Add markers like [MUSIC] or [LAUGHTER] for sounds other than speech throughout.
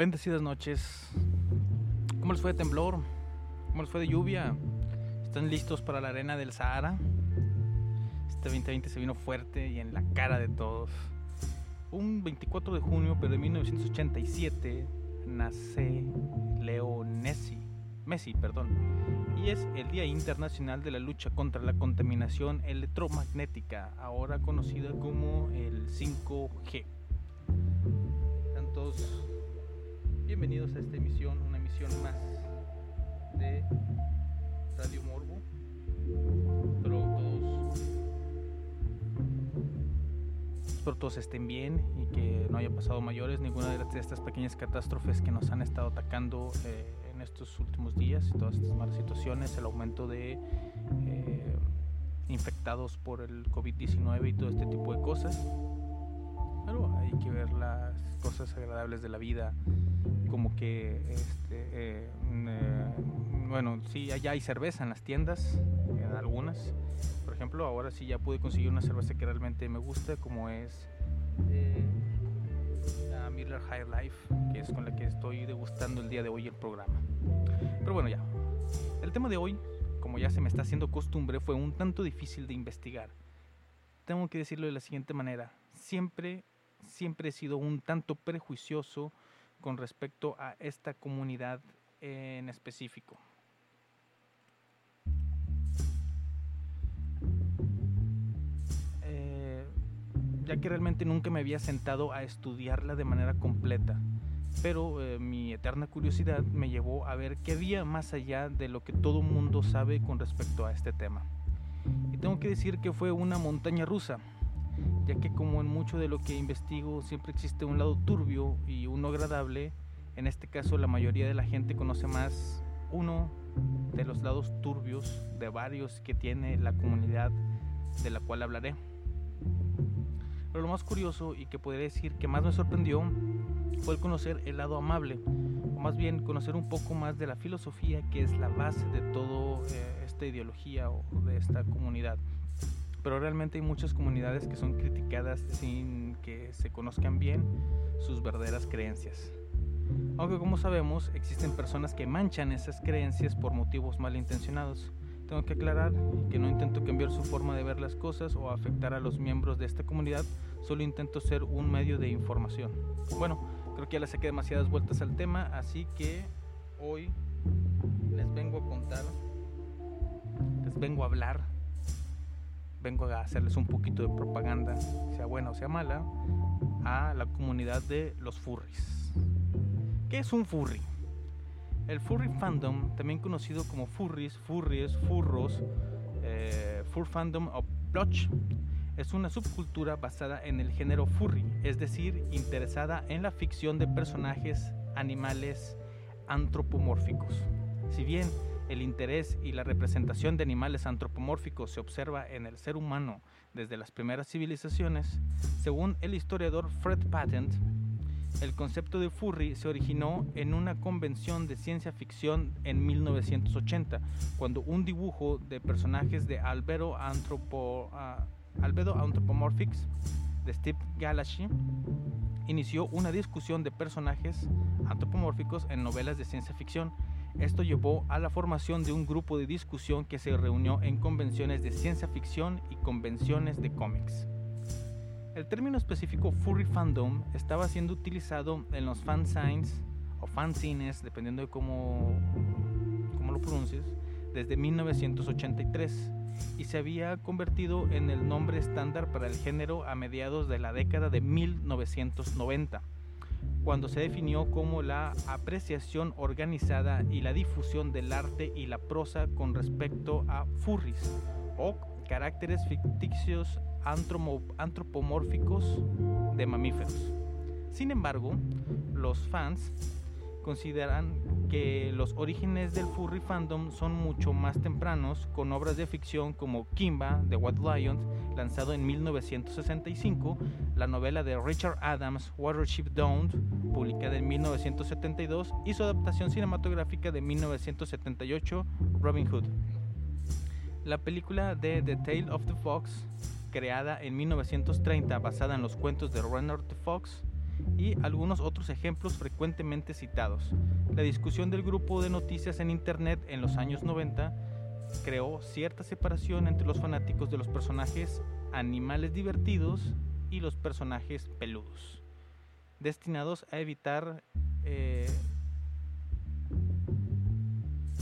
Bendecidas noches. ¿Cómo les fue de temblor? ¿Cómo les fue de lluvia? ¿Están listos para la arena del Sahara? Este 2020 se vino fuerte y en la cara de todos. Un 24 de junio, pero de 1987, nace Leo Messi, Messi, perdón, y es el Día Internacional de la Lucha contra la Contaminación Electromagnética, ahora conocida como el 5G. Bienvenidos a esta emisión, una emisión más de Radio Morbo. Espero todos, espero todos estén bien y que no haya pasado mayores ninguna de estas pequeñas catástrofes que nos han estado atacando eh, en estos últimos días y todas estas malas situaciones, el aumento de eh, infectados por el COVID-19 y todo este tipo de cosas. Hay que ver las cosas agradables de la vida, como que, este, eh, eh, bueno, sí, allá hay cerveza en las tiendas, en algunas. Por ejemplo, ahora sí ya pude conseguir una cerveza que realmente me gusta, como es eh, la Miller High Life, que es con la que estoy degustando el día de hoy el programa. Pero bueno, ya. El tema de hoy, como ya se me está haciendo costumbre, fue un tanto difícil de investigar. Tengo que decirlo de la siguiente manera. Siempre siempre he sido un tanto prejuicioso con respecto a esta comunidad en específico. Eh, ya que realmente nunca me había sentado a estudiarla de manera completa, pero eh, mi eterna curiosidad me llevó a ver qué había más allá de lo que todo mundo sabe con respecto a este tema. Y tengo que decir que fue una montaña rusa ya que como en mucho de lo que investigo siempre existe un lado turbio y uno agradable, en este caso la mayoría de la gente conoce más uno de los lados turbios de varios que tiene la comunidad de la cual hablaré. Pero lo más curioso y que podría decir que más me sorprendió fue el conocer el lado amable, o más bien conocer un poco más de la filosofía que es la base de toda eh, esta ideología o de esta comunidad pero realmente hay muchas comunidades que son criticadas sin que se conozcan bien sus verdaderas creencias. Aunque como sabemos, existen personas que manchan esas creencias por motivos malintencionados. Tengo que aclarar que no intento cambiar su forma de ver las cosas o afectar a los miembros de esta comunidad, solo intento ser un medio de información. Bueno, creo que ya le saqué demasiadas vueltas al tema, así que hoy les vengo a contar, les vengo a hablar vengo a hacerles un poquito de propaganda, sea buena o sea mala, a la comunidad de los furries. ¿Qué es un furry? El furry fandom, también conocido como furries, furries, furros, eh, fur fandom o plush, es una subcultura basada en el género furry, es decir, interesada en la ficción de personajes animales antropomórficos. Si bien el interés y la representación de animales antropomórficos se observa en el ser humano desde las primeras civilizaciones, según el historiador Fred Patent, el concepto de furry se originó en una convención de ciencia ficción en 1980, cuando un dibujo de personajes de Albedo, Anthropo, uh, Anthropomorphics de Steve Galashi inició una discusión de personajes antropomórficos en novelas de ciencia ficción esto llevó a la formación de un grupo de discusión que se reunió en convenciones de ciencia ficción y convenciones de cómics. El término específico furry fandom estaba siendo utilizado en los fanzines o fanzines, dependiendo de cómo, cómo lo pronuncies, desde 1983 y se había convertido en el nombre estándar para el género a mediados de la década de 1990 cuando se definió como la apreciación organizada y la difusión del arte y la prosa con respecto a furries o caracteres ficticios antropomórficos de mamíferos. Sin embargo, los fans consideran que los orígenes del furry fandom son mucho más tempranos, con obras de ficción como Kimba de White Lion, lanzado en 1965, la novela de Richard Adams Watership Down, publicada en 1972, y su adaptación cinematográfica de 1978, Robin Hood. La película de The Tale of the Fox, creada en 1930 basada en los cuentos de Reynard the Fox, y algunos otros ejemplos frecuentemente citados. La discusión del grupo de noticias en Internet en los años 90 creó cierta separación entre los fanáticos de los personajes animales divertidos y los personajes peludos, destinados a evitar eh,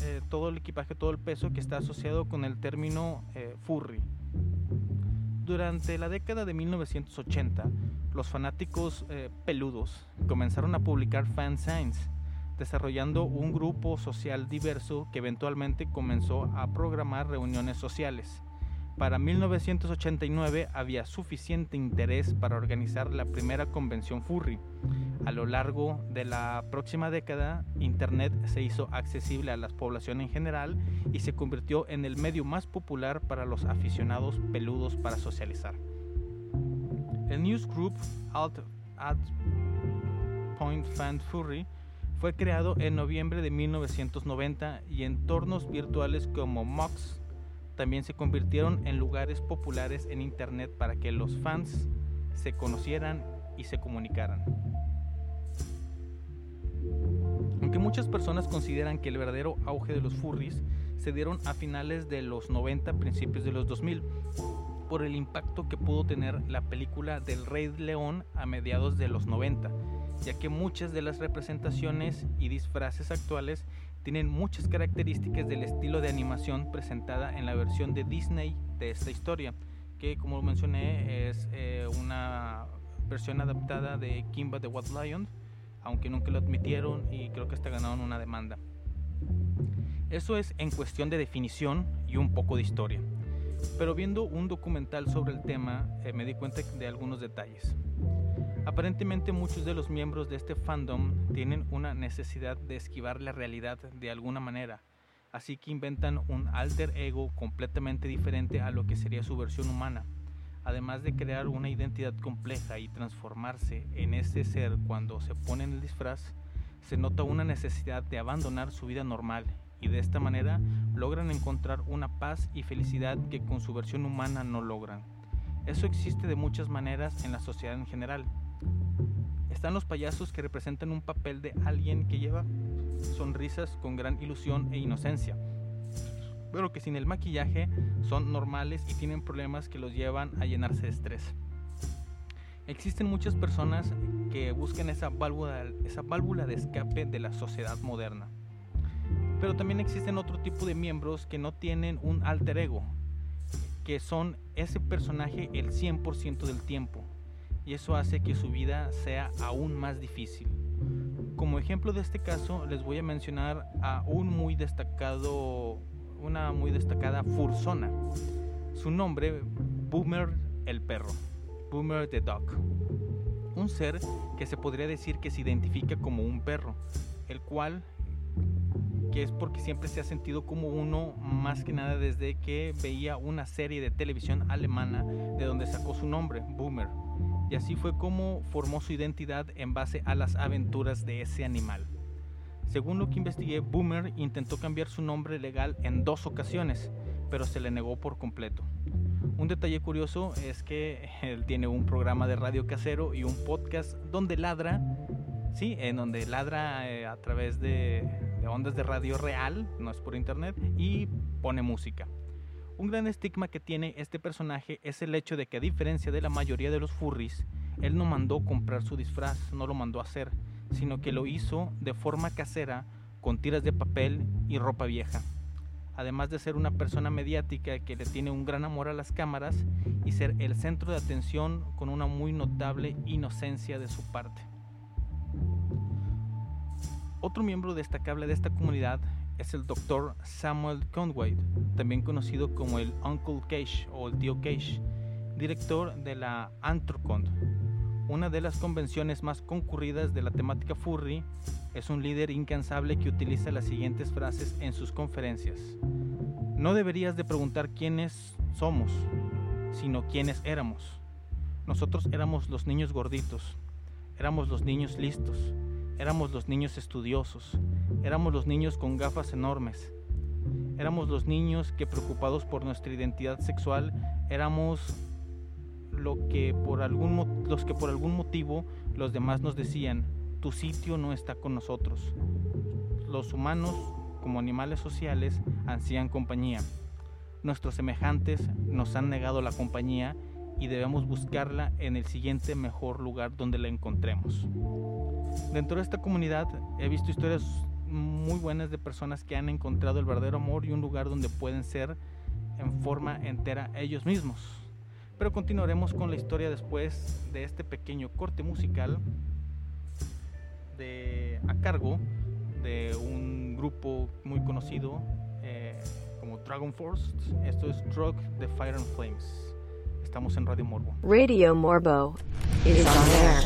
eh, todo el equipaje, todo el peso que está asociado con el término eh, furry. Durante la década de 1980, los fanáticos peludos comenzaron a publicar fansigns, desarrollando un grupo social diverso que eventualmente comenzó a programar reuniones sociales para 1989 había suficiente interés para organizar la primera convención furry. A lo largo de la próxima década, Internet se hizo accesible a la población en general y se convirtió en el medio más popular para los aficionados peludos para socializar. El newsgroup Alt, Alt Point Fan Furry fue creado en noviembre de 1990 y entornos virtuales como Mox también se convirtieron en lugares populares en Internet para que los fans se conocieran y se comunicaran. Aunque muchas personas consideran que el verdadero auge de los furries se dieron a finales de los 90, principios de los 2000, por el impacto que pudo tener la película del Rey León a mediados de los 90, ya que muchas de las representaciones y disfraces actuales tienen muchas características del estilo de animación presentada en la versión de Disney de esta historia, que como mencioné es eh, una versión adaptada de Kimba the White Lion, aunque nunca lo admitieron y creo que hasta ganaron una demanda. Eso es en cuestión de definición y un poco de historia. Pero viendo un documental sobre el tema eh, me di cuenta de algunos detalles. Aparentemente muchos de los miembros de este fandom tienen una necesidad de esquivar la realidad de alguna manera, así que inventan un alter ego completamente diferente a lo que sería su versión humana. Además de crear una identidad compleja y transformarse en ese ser cuando se ponen el disfraz, se nota una necesidad de abandonar su vida normal y de esta manera logran encontrar una paz y felicidad que con su versión humana no logran. Eso existe de muchas maneras en la sociedad en general, están los payasos que representan un papel de alguien que lleva sonrisas con gran ilusión e inocencia, pero que sin el maquillaje son normales y tienen problemas que los llevan a llenarse de estrés. Existen muchas personas que buscan esa válvula, esa válvula de escape de la sociedad moderna. Pero también existen otro tipo de miembros que no tienen un alter ego, que son ese personaje el 100% del tiempo, y eso hace que su vida sea aún más difícil. Como ejemplo de este caso les voy a mencionar a un muy destacado, una muy destacada fursona. Su nombre, Boomer el perro, Boomer the dog. Un ser que se podría decir que se identifica como un perro, el cual que es porque siempre se ha sentido como uno más que nada desde que veía una serie de televisión alemana de donde sacó su nombre, Boomer y así fue como formó su identidad en base a las aventuras de ese animal. Según lo que investigué, Boomer intentó cambiar su nombre legal en dos ocasiones, pero se le negó por completo. Un detalle curioso es que [LAUGHS] él tiene un programa de radio casero y un podcast donde ladra, sí, en donde ladra eh, a través de, de ondas de radio real, no es por internet, y pone música. Un gran estigma que tiene este personaje es el hecho de que a diferencia de la mayoría de los furries, él no mandó comprar su disfraz, no lo mandó hacer, sino que lo hizo de forma casera con tiras de papel y ropa vieja. Además de ser una persona mediática que le tiene un gran amor a las cámaras y ser el centro de atención con una muy notable inocencia de su parte. Otro miembro destacable de esta comunidad es el Dr. Samuel Conway, también conocido como el Uncle Cage o el Tío Cage, director de la Anthrocon, una de las convenciones más concurridas de la temática furry. Es un líder incansable que utiliza las siguientes frases en sus conferencias. No deberías de preguntar quiénes somos, sino quiénes éramos. Nosotros éramos los niños gorditos, éramos los niños listos, éramos los niños estudiosos, Éramos los niños con gafas enormes. Éramos los niños que preocupados por nuestra identidad sexual éramos lo que por algún, los que por algún motivo los demás nos decían, tu sitio no está con nosotros. Los humanos, como animales sociales, ansían compañía. Nuestros semejantes nos han negado la compañía y debemos buscarla en el siguiente mejor lugar donde la encontremos. Dentro de esta comunidad he visto historias muy buenas de personas que han encontrado el verdadero amor y un lugar donde pueden ser en forma entera ellos mismos. Pero continuaremos con la historia después de este pequeño corte musical de, a cargo de un grupo muy conocido eh, como Dragon Force. Esto es Drug the Fire and Flames. Estamos en Radio Morbo. Radio Morbo on air.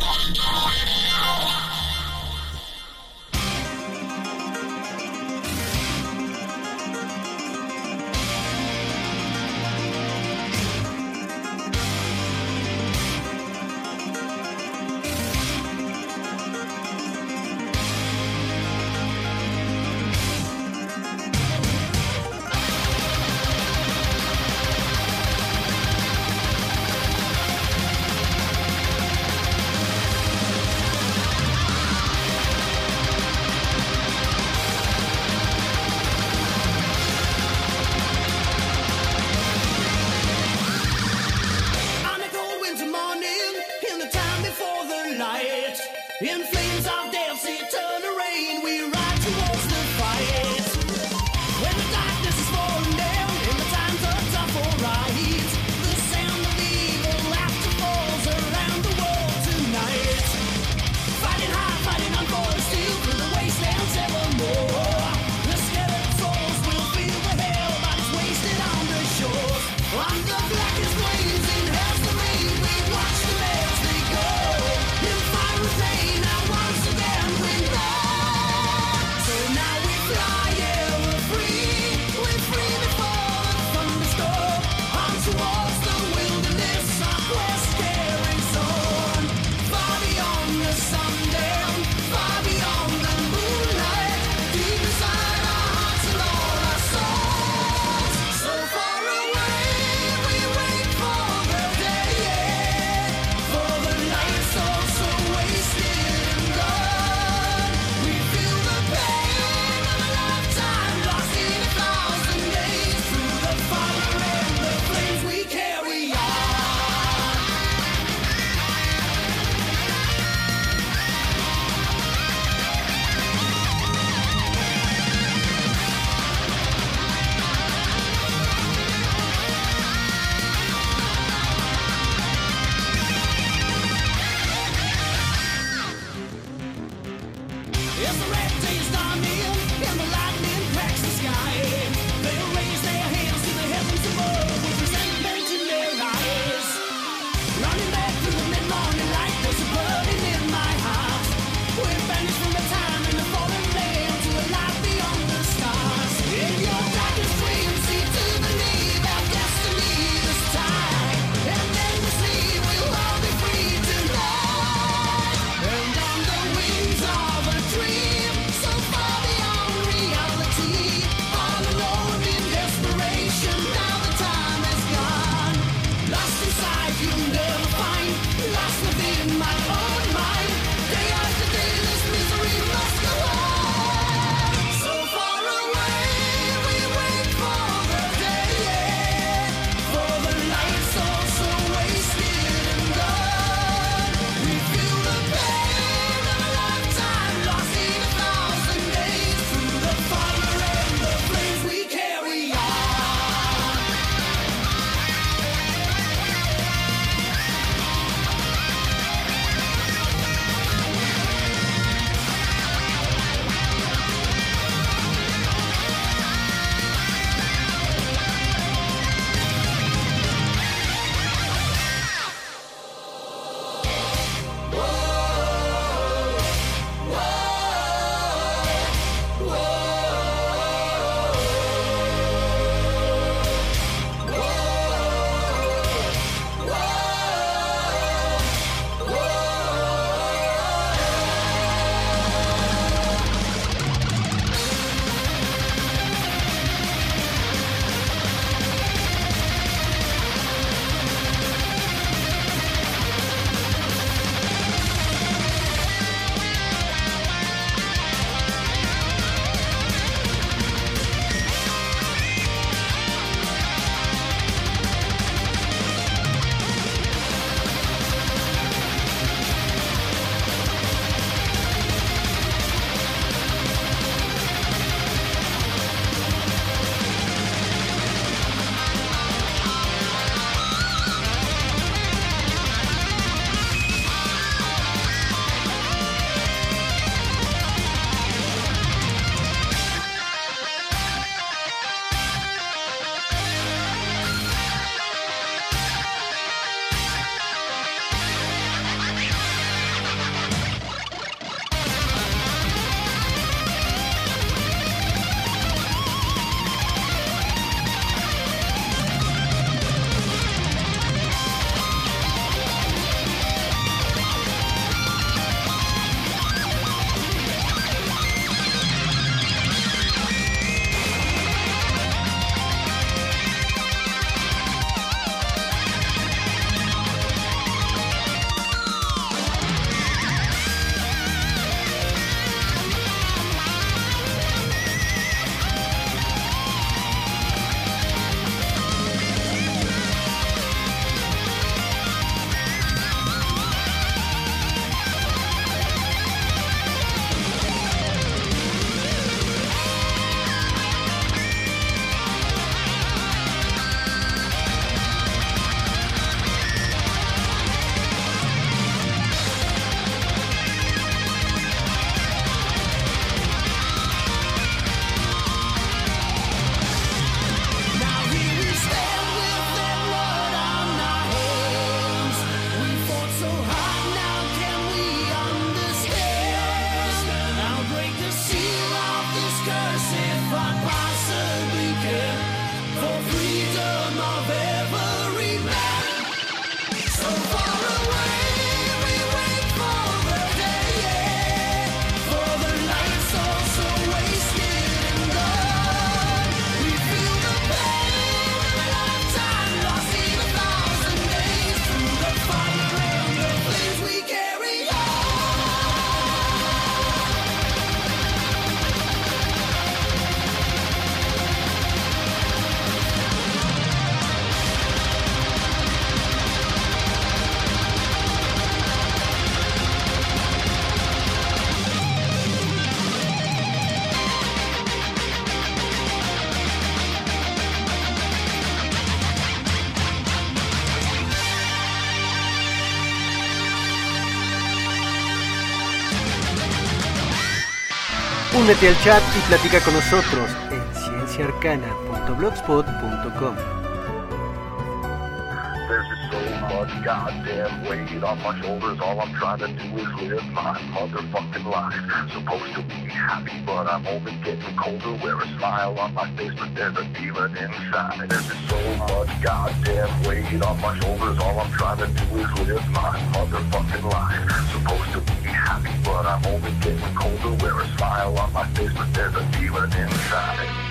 Únete al chat y platica con nosotros en cienciaarcana.blogspot.com. Goddamn weight on my shoulders. All I'm trying to do is live my motherfucking life. Supposed to be happy, but I'm only getting colder. Wear a smile on my face, but there's a demon inside. There's just so much goddamn weight on my shoulders. All I'm trying to do is live my motherfucking life. Supposed to be but I'm only getting colder. Wear a smile on my face, but there's a demon inside.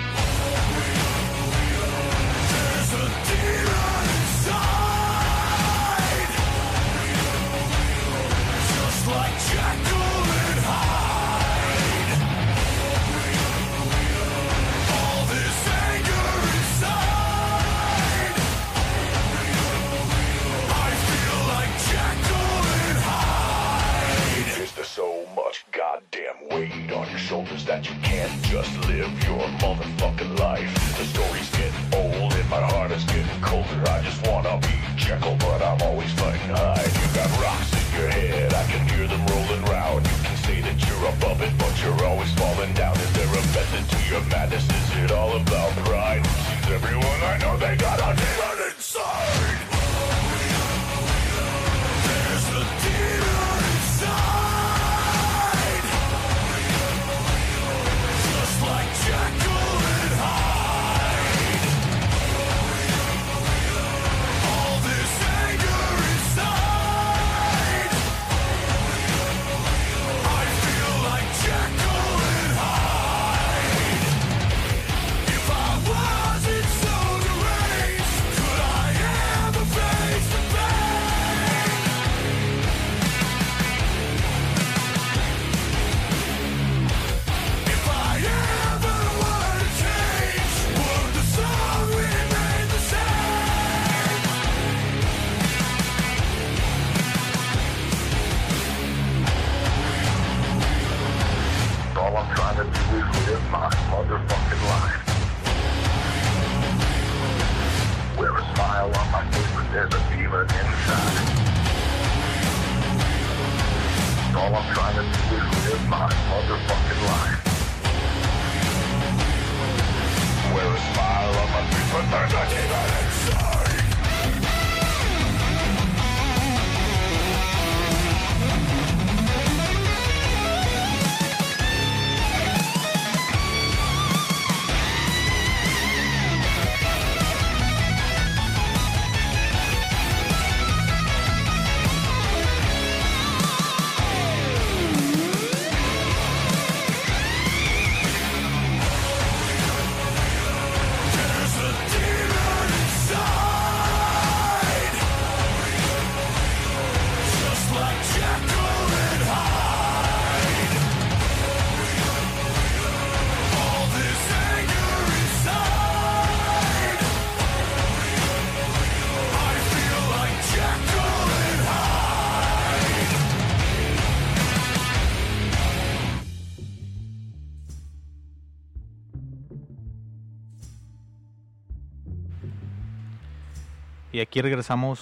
Aquí regresamos.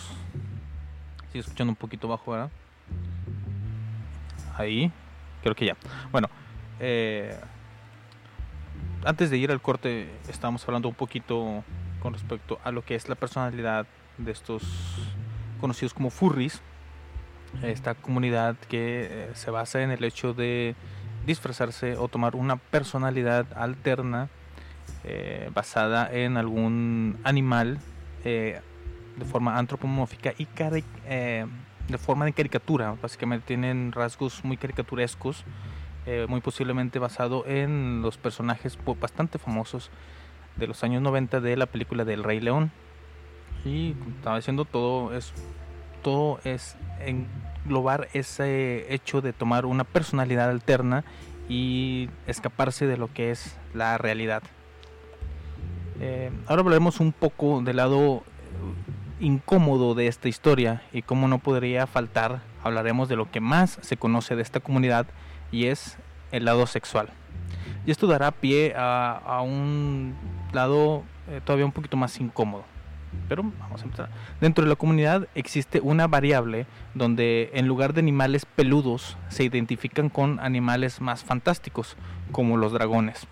Sigue escuchando un poquito bajo, ¿verdad? Ahí. Creo que ya. Bueno. eh, antes de ir al corte, estábamos hablando un poquito con respecto a lo que es la personalidad de estos conocidos como furries. Esta comunidad que eh, se basa en el hecho de disfrazarse o tomar una personalidad alterna eh, basada en algún animal eh, de forma antropomórfica y eh, de forma de caricatura. Básicamente tienen rasgos muy caricaturescos, eh, muy posiblemente basado en los personajes po- bastante famosos de los años 90 de la película del Rey León. Y estaba diciendo, todo es, todo es englobar ese hecho de tomar una personalidad alterna y escaparse de lo que es la realidad. Eh, ahora hablaremos un poco del lado incómodo de esta historia y cómo no podría faltar, hablaremos de lo que más se conoce de esta comunidad y es el lado sexual. Y esto dará pie a, a un lado eh, todavía un poquito más incómodo. Pero vamos a empezar. Dentro de la comunidad existe una variable donde en lugar de animales peludos se identifican con animales más fantásticos, como los dragones.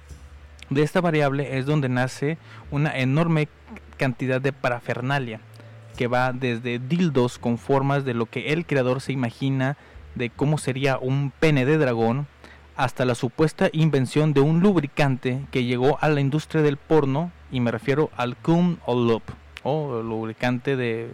De esta variable es donde nace una enorme cantidad de parafernalia, que va desde dildos con formas de lo que el creador se imagina de cómo sería un pene de dragón, hasta la supuesta invención de un lubricante que llegó a la industria del porno, y me refiero al cum o loop o lubricante de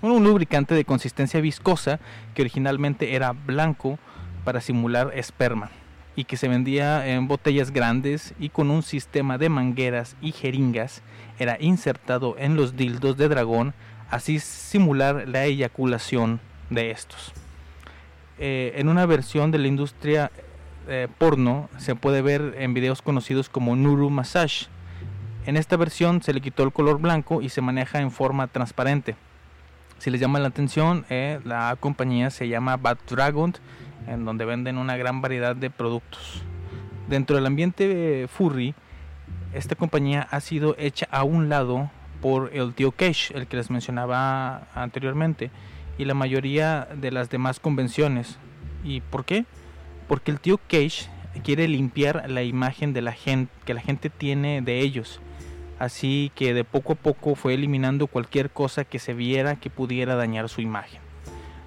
un lubricante de consistencia viscosa que originalmente era blanco para simular esperma y que se vendía en botellas grandes y con un sistema de mangueras y jeringas era insertado en los dildos de dragón así simular la eyaculación de estos. Eh, en una versión de la industria eh, porno se puede ver en videos conocidos como Nuru Massage en esta versión se le quitó el color blanco y se maneja en forma transparente. Si les llama la atención, eh, la compañía se llama Bad Dragon, en donde venden una gran variedad de productos. Dentro del ambiente furry, esta compañía ha sido hecha a un lado por el tío Cash, el que les mencionaba anteriormente, y la mayoría de las demás convenciones. ¿Y por qué? Porque el tío Cash quiere limpiar la imagen de la gente que la gente tiene de ellos así que de poco a poco fue eliminando cualquier cosa que se viera que pudiera dañar su imagen.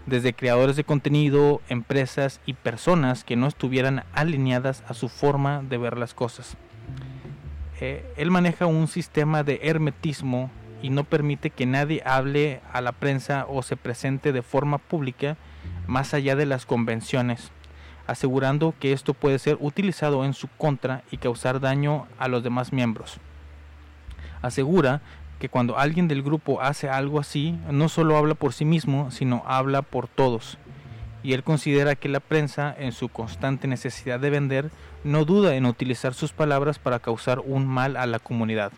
Desde creadores de contenido, empresas y personas que no estuvieran alineadas a su forma de ver las cosas. Eh, él maneja un sistema de hermetismo y no permite que nadie hable a la prensa o se presente de forma pública más allá de las convenciones, asegurando que esto puede ser utilizado en su contra y causar daño a los demás miembros asegura que cuando alguien del grupo hace algo así, no solo habla por sí mismo, sino habla por todos. Y él considera que la prensa, en su constante necesidad de vender, no duda en utilizar sus palabras para causar un mal a la comunidad.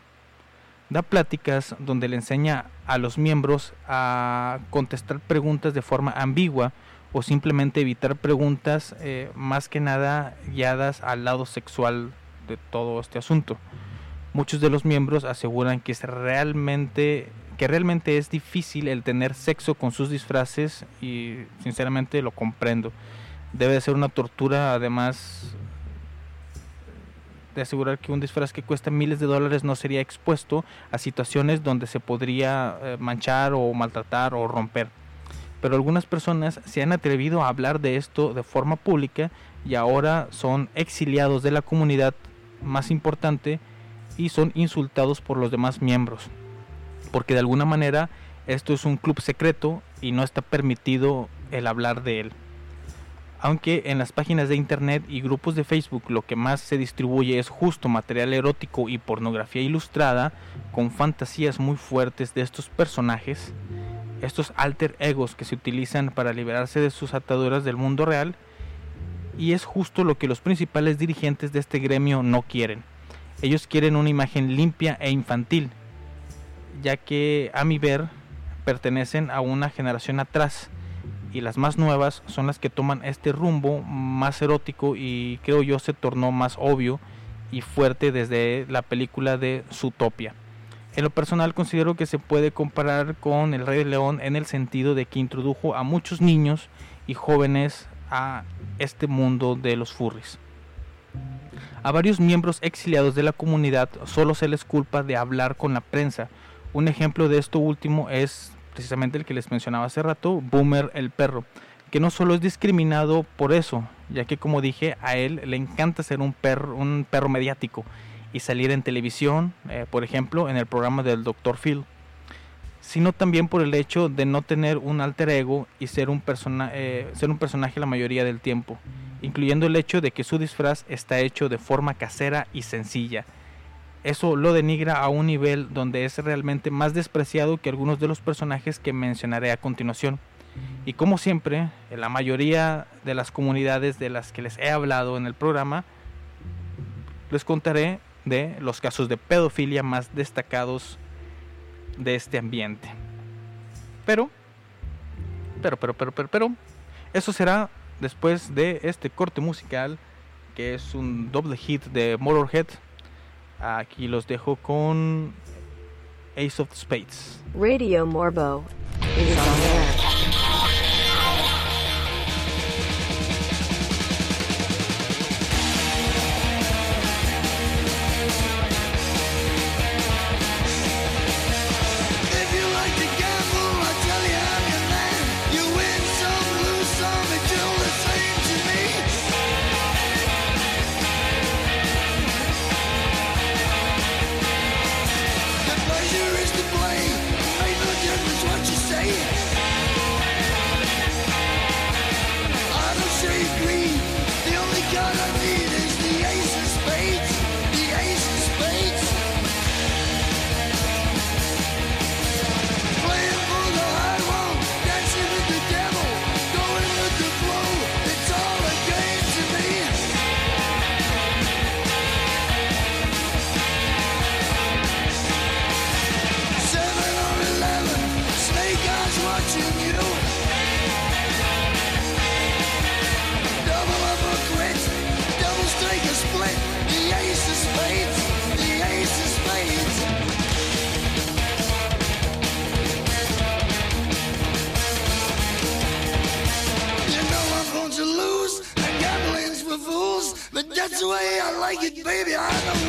Da pláticas donde le enseña a los miembros a contestar preguntas de forma ambigua o simplemente evitar preguntas eh, más que nada guiadas al lado sexual de todo este asunto. Muchos de los miembros aseguran que es realmente que realmente es difícil el tener sexo con sus disfraces y sinceramente lo comprendo. Debe de ser una tortura además de asegurar que un disfraz que cuesta miles de dólares no sería expuesto a situaciones donde se podría eh, manchar o maltratar o romper. Pero algunas personas se han atrevido a hablar de esto de forma pública y ahora son exiliados de la comunidad más importante y son insultados por los demás miembros. Porque de alguna manera esto es un club secreto y no está permitido el hablar de él. Aunque en las páginas de internet y grupos de Facebook lo que más se distribuye es justo material erótico y pornografía ilustrada con fantasías muy fuertes de estos personajes, estos alter egos que se utilizan para liberarse de sus ataduras del mundo real, y es justo lo que los principales dirigentes de este gremio no quieren. Ellos quieren una imagen limpia e infantil, ya que a mi ver pertenecen a una generación atrás y las más nuevas son las que toman este rumbo más erótico y creo yo se tornó más obvio y fuerte desde la película de Zootopia. En lo personal considero que se puede comparar con El Rey León en el sentido de que introdujo a muchos niños y jóvenes a este mundo de los furries. A varios miembros exiliados de la comunidad solo se les culpa de hablar con la prensa. Un ejemplo de esto último es precisamente el que les mencionaba hace rato, Boomer el perro, que no solo es discriminado por eso, ya que como dije, a él le encanta ser un perro, un perro mediático y salir en televisión, eh, por ejemplo, en el programa del Dr. Phil sino también por el hecho de no tener un alter ego y ser un, eh, ser un personaje la mayoría del tiempo, incluyendo el hecho de que su disfraz está hecho de forma casera y sencilla. Eso lo denigra a un nivel donde es realmente más despreciado que algunos de los personajes que mencionaré a continuación. Y como siempre, en la mayoría de las comunidades de las que les he hablado en el programa, les contaré de los casos de pedofilia más destacados de este ambiente. Pero, pero, pero, pero, pero, pero, eso será después de este corte musical que es un doble hit de Motorhead. Aquí los dejo con Ace of Spades. Radio Morbo is on air. Like it, baby. I don't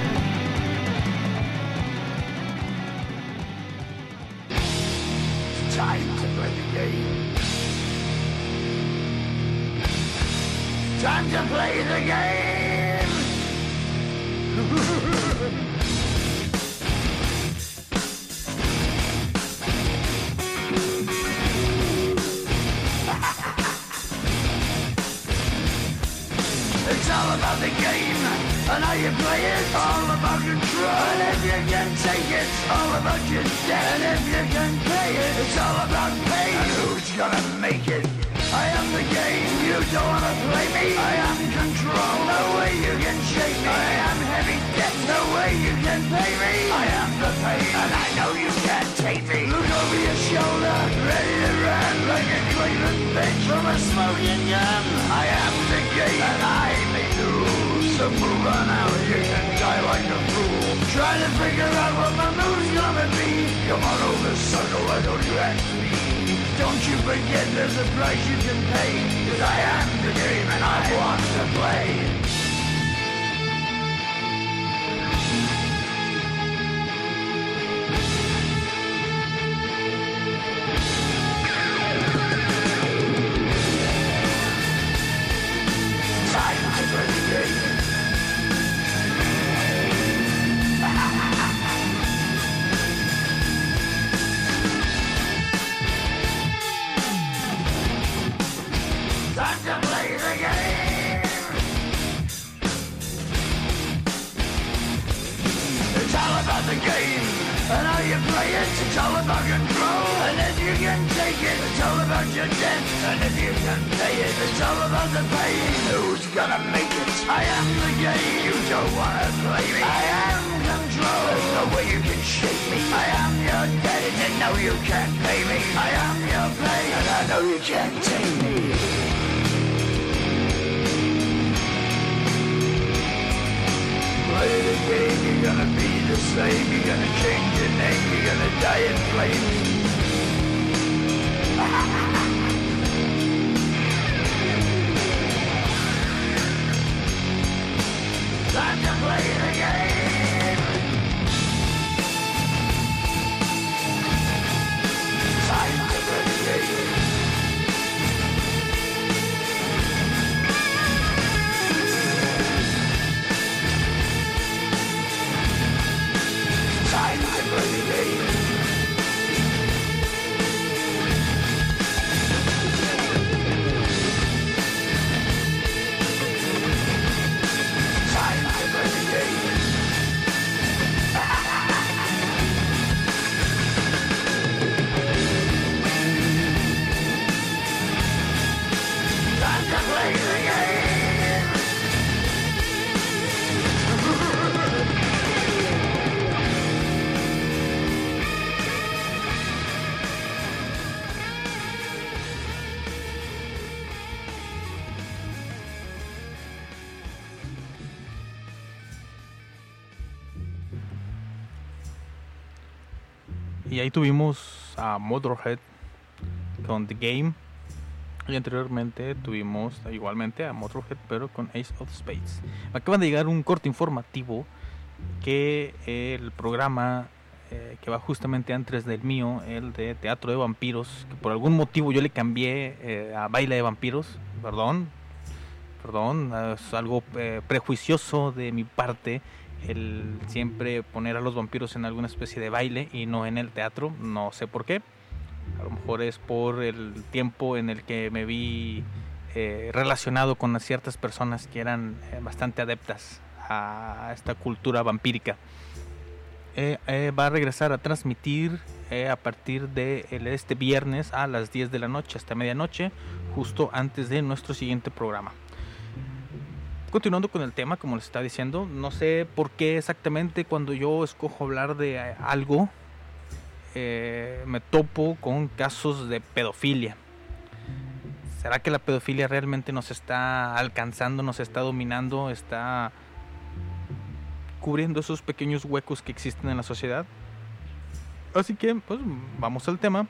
It's all about the game and how you play it. All about control. And if you can take it, all about your debt. And if you can pay it, it's all about pay. And who's gonna make it? I am the game. You don't wanna play me. I am control. No way you can shake me. Heavy debt. No way you can pay me. I am the pain, and I know you can't take me. Look over your shoulder, ready to run like a Cleveland bitch from a smoking gun. I am the game, and I may lose. So move on out, you can die like a fool. Try to figure out what my move's gonna be. Come on over, sucker, why don't you ask me? Don't you forget there's a price you can pay. Cause I am the game and I want to play. hurt your death And if you can pay it, it's all about the pain. Who's gonna make it? I am the game. You don't wanna play me. I am control. There's no way you can shake me. I am your daddy And you know you can't pay me. I am your pain And I know you can't take me. Play the game, you're gonna be the same, you're gonna change your name, you're gonna die in flames. Play the game. Ahí tuvimos a Motorhead con The Game. Y anteriormente tuvimos igualmente a Motorhead, pero con Ace of Spades. Me acaban de llegar un corte informativo que el programa eh, que va justamente antes del mío, el de Teatro de Vampiros, que por algún motivo yo le cambié eh, a Baile de Vampiros, perdón, perdón, es algo eh, prejuicioso de mi parte el siempre poner a los vampiros en alguna especie de baile y no en el teatro, no sé por qué. A lo mejor es por el tiempo en el que me vi eh, relacionado con ciertas personas que eran eh, bastante adeptas a esta cultura vampírica. Eh, eh, va a regresar a transmitir eh, a partir de el- este viernes a las 10 de la noche hasta medianoche, justo antes de nuestro siguiente programa. Continuando con el tema, como les estaba diciendo, no sé por qué exactamente cuando yo escojo hablar de eh, algo, eh, me topo con casos de pedofilia. ¿Será que la pedofilia realmente nos está alcanzando, nos está dominando, está cubriendo esos pequeños huecos que existen en la sociedad? Así que, pues vamos al tema.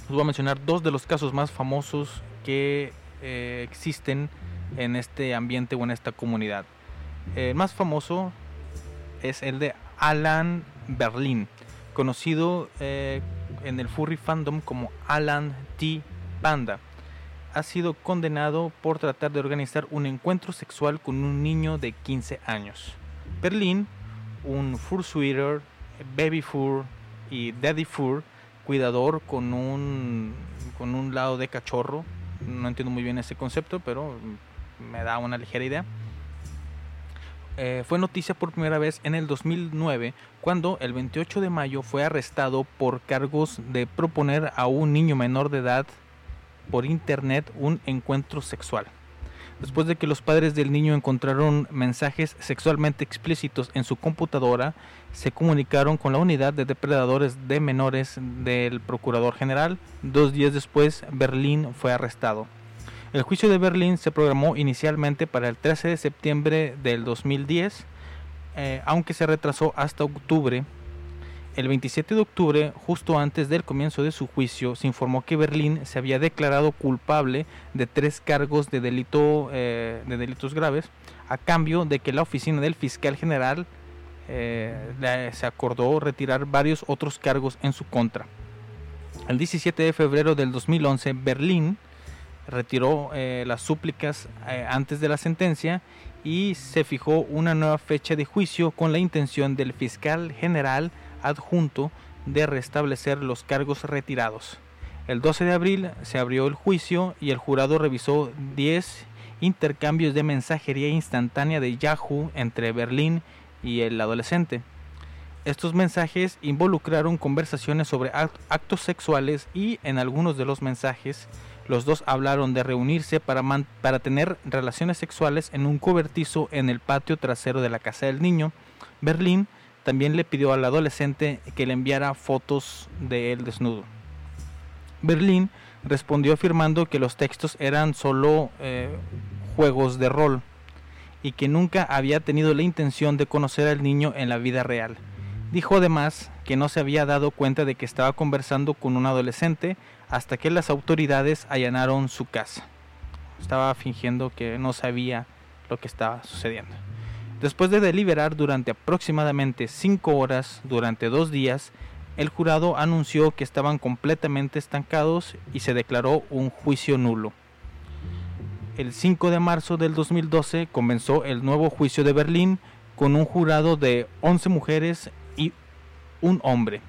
Les voy a mencionar dos de los casos más famosos que eh, existen en este ambiente o en esta comunidad. El más famoso es el de Alan Berlin, conocido eh, en el furry fandom como Alan T. Panda. Ha sido condenado por tratar de organizar un encuentro sexual con un niño de 15 años. Berlin, un fursuiter, baby fur y daddy fur, cuidador con un, con un lado de cachorro. No entiendo muy bien ese concepto, pero me da una ligera idea. Eh, fue noticia por primera vez en el 2009 cuando el 28 de mayo fue arrestado por cargos de proponer a un niño menor de edad por internet un encuentro sexual. Después de que los padres del niño encontraron mensajes sexualmente explícitos en su computadora, se comunicaron con la unidad de depredadores de menores del Procurador General. Dos días después, Berlín fue arrestado. El juicio de Berlín se programó inicialmente para el 13 de septiembre del 2010, eh, aunque se retrasó hasta octubre. El 27 de octubre, justo antes del comienzo de su juicio, se informó que Berlín se había declarado culpable de tres cargos de, delito, eh, de delitos graves, a cambio de que la oficina del fiscal general eh, se acordó retirar varios otros cargos en su contra. El 17 de febrero del 2011, Berlín retiró eh, las súplicas eh, antes de la sentencia y se fijó una nueva fecha de juicio con la intención del fiscal general adjunto de restablecer los cargos retirados. El 12 de abril se abrió el juicio y el jurado revisó 10 intercambios de mensajería instantánea de Yahoo entre Berlín y el adolescente. Estos mensajes involucraron conversaciones sobre act- actos sexuales y en algunos de los mensajes los dos hablaron de reunirse para, tener relaciones sexuales en un cobertizo en el patio trasero de la casa del niño. Berlín también le pidió al adolescente que le enviara fotos de él desnudo. Berlín respondió afirmando que los textos eran solo eh, juegos de rol y que nunca había tenido la intención de conocer al niño en la vida real. Dijo además que no se había dado cuenta de que estaba conversando con un adolescente hasta que las autoridades allanaron su casa. Estaba fingiendo que no sabía lo que estaba sucediendo. Después de deliberar durante aproximadamente cinco horas durante dos días, el jurado anunció que estaban completamente estancados y se declaró un juicio nulo. El 5 de marzo del 2012 comenzó el nuevo juicio de Berlín con un jurado de 11 mujeres y un hombre.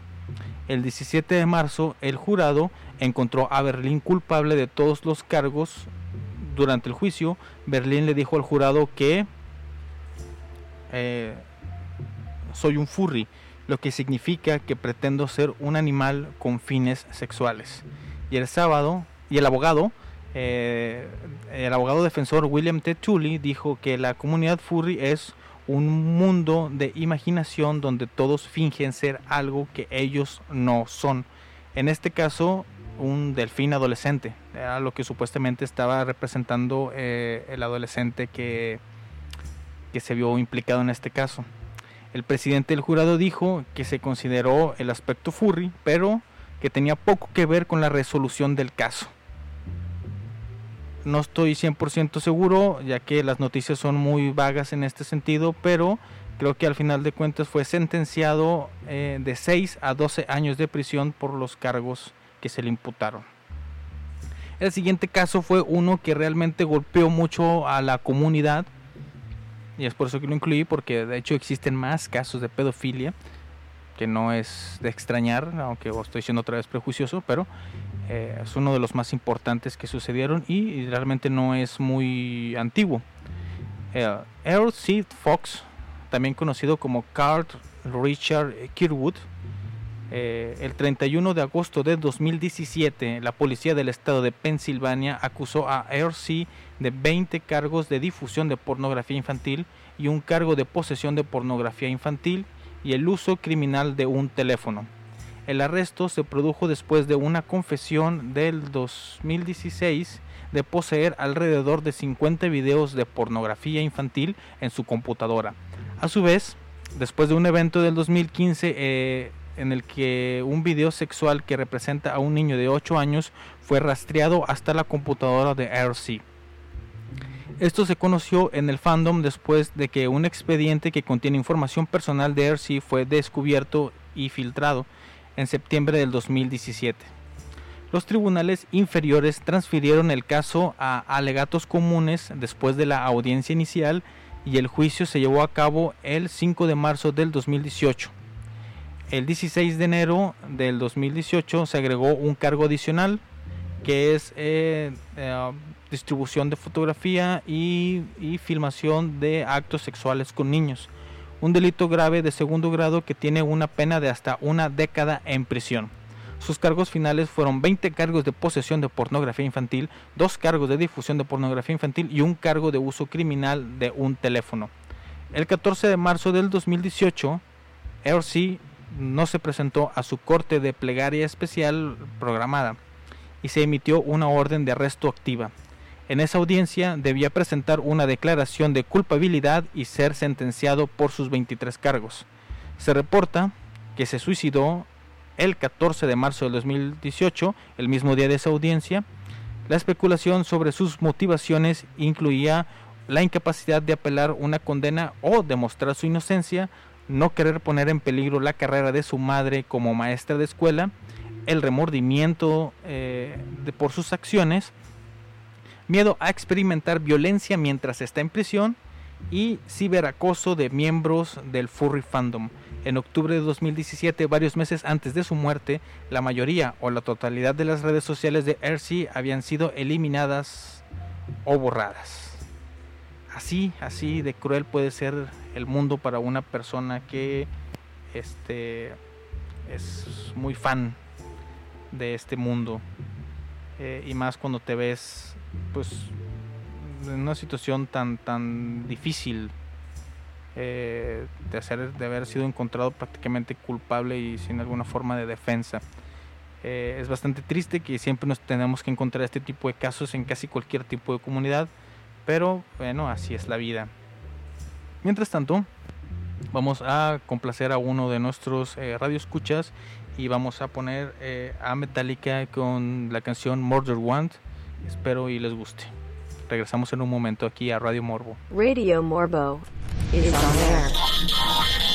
El 17 de marzo el jurado encontró a Berlín culpable de todos los cargos. Durante el juicio, Berlín le dijo al jurado que eh, soy un furry lo que significa que pretendo ser un animal con fines sexuales. Y el sábado, y el abogado, eh, el abogado defensor William T. Tully dijo que la comunidad furry es un mundo de imaginación donde todos fingen ser algo que ellos no son. En este caso, un delfín adolescente, era lo que supuestamente estaba representando eh, el adolescente que, que se vio implicado en este caso. El presidente del jurado dijo que se consideró el aspecto furry, pero que tenía poco que ver con la resolución del caso. No estoy 100% seguro, ya que las noticias son muy vagas en este sentido, pero creo que al final de cuentas fue sentenciado eh, de 6 a 12 años de prisión por los cargos que se le imputaron. El siguiente caso fue uno que realmente golpeó mucho a la comunidad y es por eso que lo incluí, porque de hecho existen más casos de pedofilia, que no es de extrañar, aunque estoy siendo otra vez prejuicioso, pero eh, es uno de los más importantes que sucedieron y, realmente no es muy antiguo. Eh, Earl C. Fox, también conocido como Carl Richard Kirwood, eh, el 31 de agosto de 2017, la policía del estado de Pensilvania acusó a R.C. de 20 cargos de difusión de pornografía infantil y un cargo de posesión de pornografía infantil y el uso criminal de un teléfono. El arresto se produjo después de una confesión del 2016 de poseer alrededor de 50 videos de pornografía infantil en su computadora. A su vez, después de un evento del 2015, en el que un video sexual que representa a un niño de 8 años fue rastreado hasta la computadora de RC. Esto se conoció en el fandom después de que un expediente que contiene información personal de RC fue descubierto y filtrado en septiembre del 2017. Los tribunales inferiores transfirieron el caso a alegatos comunes después de la audiencia inicial y el juicio se llevó a cabo el 5 de marzo del 2018 el 16 de enero del 2018 se agregó un cargo adicional que es eh, eh, distribución de fotografía y, filmación de actos sexuales con niños. Un delito grave de segundo grado que tiene una pena de hasta una década en prisión. Sus cargos finales fueron 20 cargos de posesión de pornografía infantil, dos cargos de difusión de pornografía infantil y un cargo de uso criminal de un teléfono. El 14 de marzo del 2018, RC no se presentó a su corte de plegaria especial programada y se emitió una orden de arresto activa. En esa audiencia debía presentar una declaración de culpabilidad y ser sentenciado por sus 23 cargos. Se reporta que se suicidó el 14 de marzo del 2018, el mismo día de esa audiencia. La especulación sobre sus motivaciones incluía la incapacidad de apelar una condena o demostrar su inocencia, no querer poner en peligro la carrera de su madre como maestra de escuela, el remordimiento eh, por sus acciones, miedo a experimentar violencia mientras está en prisión y ciberacoso de miembros del furry fandom. En octubre de 2017, varios meses antes de su muerte, la mayoría o la totalidad de las redes sociales de RC habían sido eliminadas o borradas así, así de cruel puede ser el mundo para una persona que este es muy fan de este mundo eh, y más cuando te ves pues en una situación tan tan difícil eh, de hacer de haber sido encontrado prácticamente culpable y sin alguna forma de defensa eh, es bastante triste que siempre nos tenemos que encontrar este tipo de casos en casi cualquier tipo de comunidad pero bueno, así es la vida. Mientras tanto, vamos a complacer a uno de nuestros eh, radioescuchas y vamos a poner eh, a Metallica con la canción Murder Want. Espero y les guste. Regresamos en un momento aquí a Radio Morbo. Radio Morbo is on air.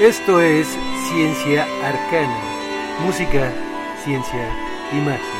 Esto es Ciencia Arcana, música, ciencia y magia.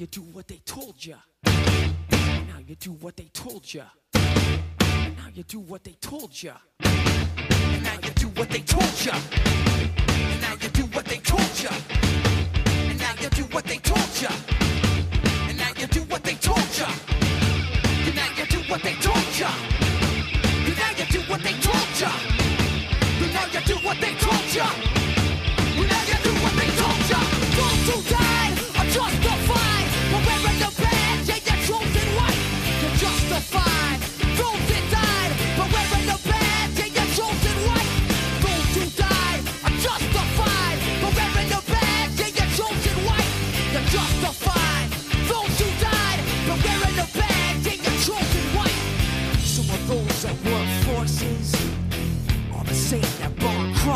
you do what they told ya. Now you do what they told ya. Now you do what they told ya. Now you do what they told ya. Now you do what they told ya. Now you do what they told ya. Now you do what they told ya. Now you do what they told ya. Now you do what they told ya. Now you do what they told ya. Now you do what they told ya. Don't die.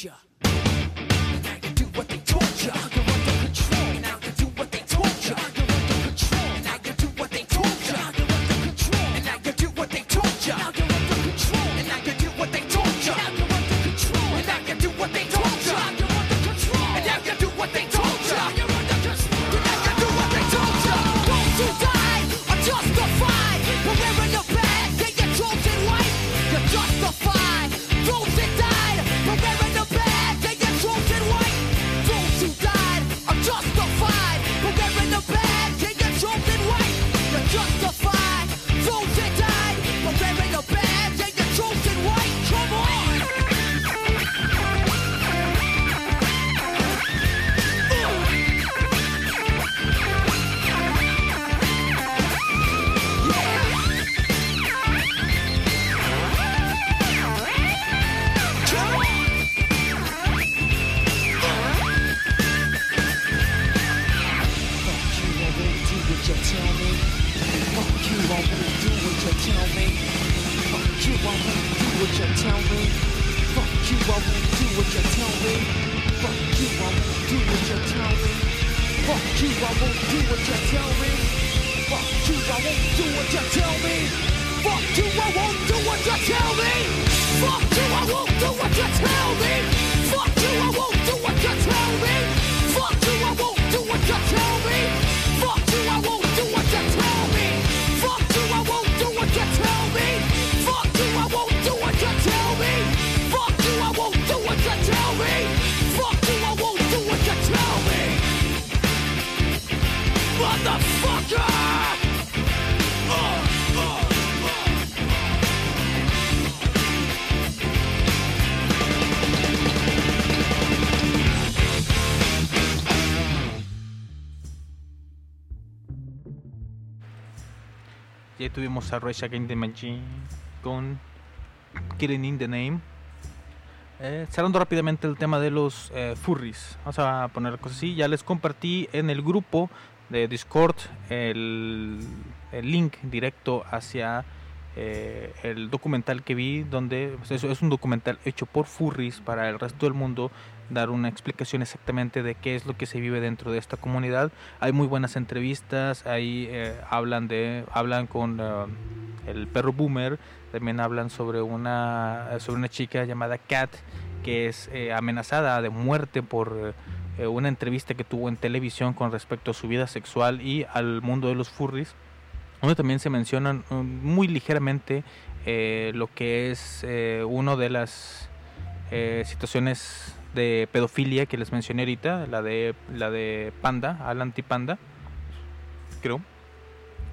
future. Tuvimos a Rage Against the Machine con Killing in the Name. Eh, cerrando rápidamente el tema de los eh, furries, vamos a poner cosas así. Ya les compartí en el grupo de Discord el, link directo hacia eh, el documental que vi, donde pues, eso es un documental hecho por furries para el resto del mundo, dar una explicación exactamente de qué es lo que se vive dentro de esta comunidad. Hay muy buenas entrevistas, ahí eh, hablan de hablan con eh, el perro boomer, también hablan sobre una sobre una chica llamada Kat que es eh, amenazada de muerte por eh, una entrevista que tuvo en televisión con respecto a su vida sexual y al mundo de los furries donde también se mencionan um, muy ligeramente eh, lo que es eh, una de las eh, situaciones de pedofilia que les mencioné ahorita, la de la de Panda, al antipanda, creo.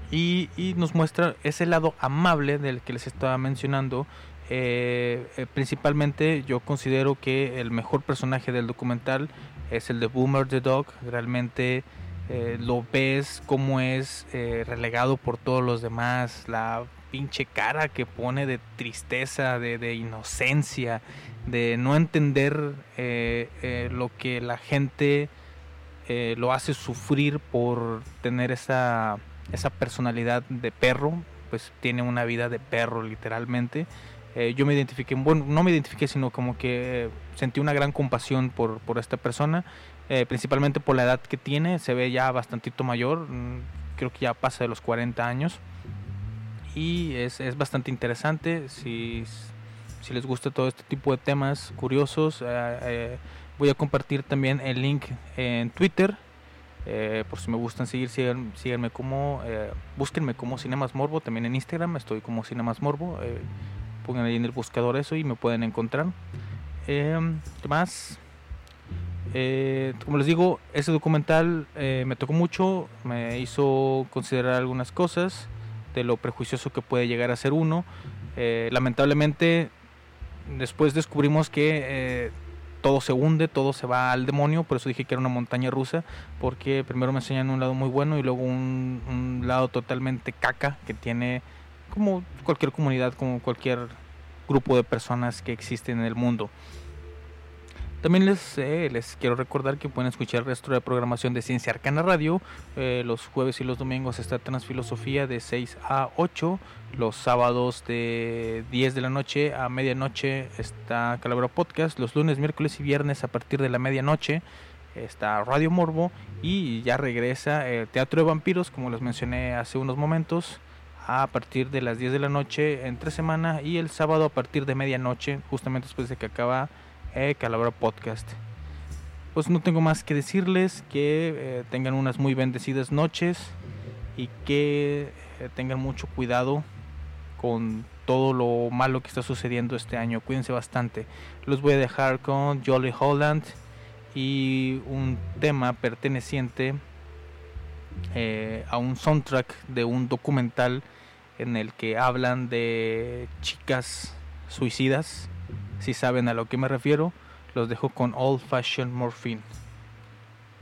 Y, y nos muestra ese lado amable del que les estaba mencionando. Eh, eh, principalmente yo considero que el mejor personaje del documental es el de Boomer the Dog. Realmente eh, lo ves como es relegado por todos los demás, la pinche cara que pone de tristeza, de, de inocencia, de no entender eh, eh, lo que la gente eh, lo hace sufrir por tener esa, esa personalidad de perro, pues tiene una vida de perro literalmente. Eh, yo me identifiqué, bueno, no me identifiqué, sino como que eh, sentí una gran compasión por, por esta persona, eh, principalmente por la edad que tiene, se ve ya bastantito mayor, mm, creo que ya pasa de los 40 años, y es, es bastante interesante, si, si les gusta todo este tipo de temas curiosos, eh, eh, voy a compartir también el link en Twitter, eh, por si me gustan seguir, síganme como, búsquenme como Cinemas Morbo, también en Instagram estoy como Cinemas Morbo, pongan ahí en el buscador eso y me pueden encontrar. Eh, ¿Qué más? Como les digo, ese documental me tocó mucho, me hizo considerar algunas cosas de lo prejuicioso que puede llegar a ser uno. Eh, lamentablemente, después descubrimos que eh, todo se hunde, todo se va al demonio, por eso dije que era una montaña rusa, porque primero me enseñan un lado muy bueno y luego un, un lado totalmente caca que tiene como cualquier comunidad, como cualquier grupo de personas que existen en el mundo. También les, eh, les quiero recordar que pueden escuchar el resto de programación de Ciencia Arcana Radio. Eh, los jueves y los domingos está Transfilosofía de 6 a 8. Los sábados de 10 de la noche a medianoche está Calabro Podcast. Los lunes, miércoles y viernes a partir de la medianoche está Radio Morbo. Y ya regresa el Teatro de Vampiros, como les mencioné hace unos momentos, a partir de las 10 de la noche entre semana. Y el sábado a partir de medianoche, justamente después de que acaba eh, Calabra Podcast. Pues no tengo más que decirles que eh, tengan unas muy bendecidas noches y que eh, tengan mucho cuidado con todo lo malo que está sucediendo este año. Cuídense bastante. Los voy a dejar con Jolly Holland y un tema perteneciente eh, a un soundtrack de un documental en el que hablan de chicas suicidas. Si saben a lo que me refiero, los dejo con Old Fashioned Morphine.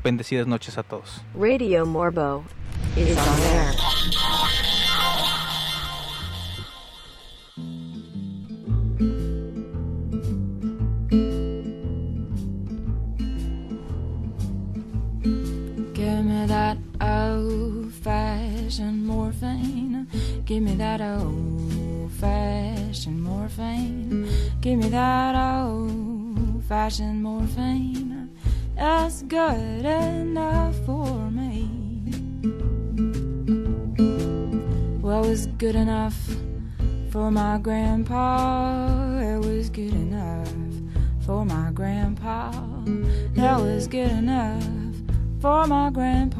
Bendecidas noches a todos. Radio Morbo is on air. Enough for my grandpa. It was good enough for my grandpa. That was good enough for my grandpa.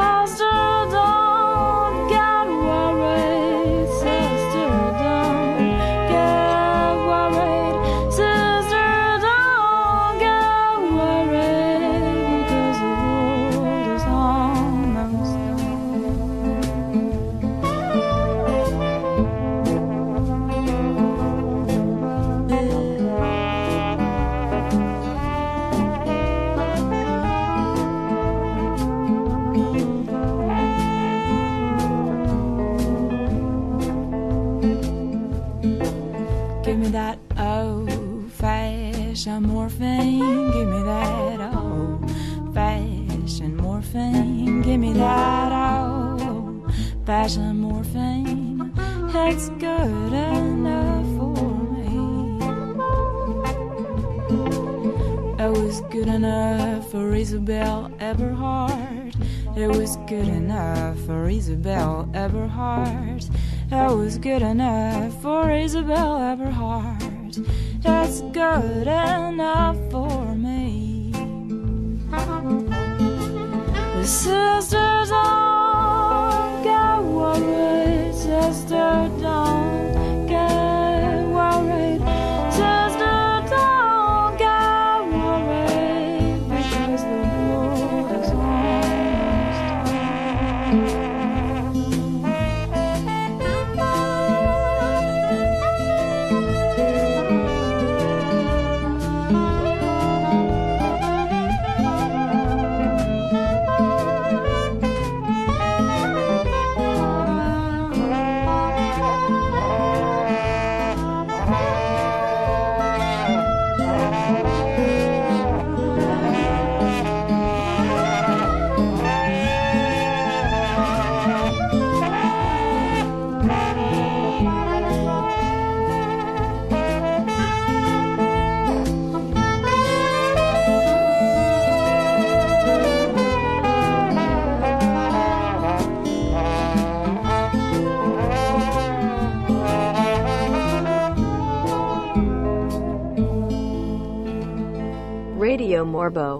lost good enough for Isabel Eberhardt. It was good enough for Isabel Eberhardt. It was good enough for Isabel Eberhardt. That's good enough for me. This Barbeau.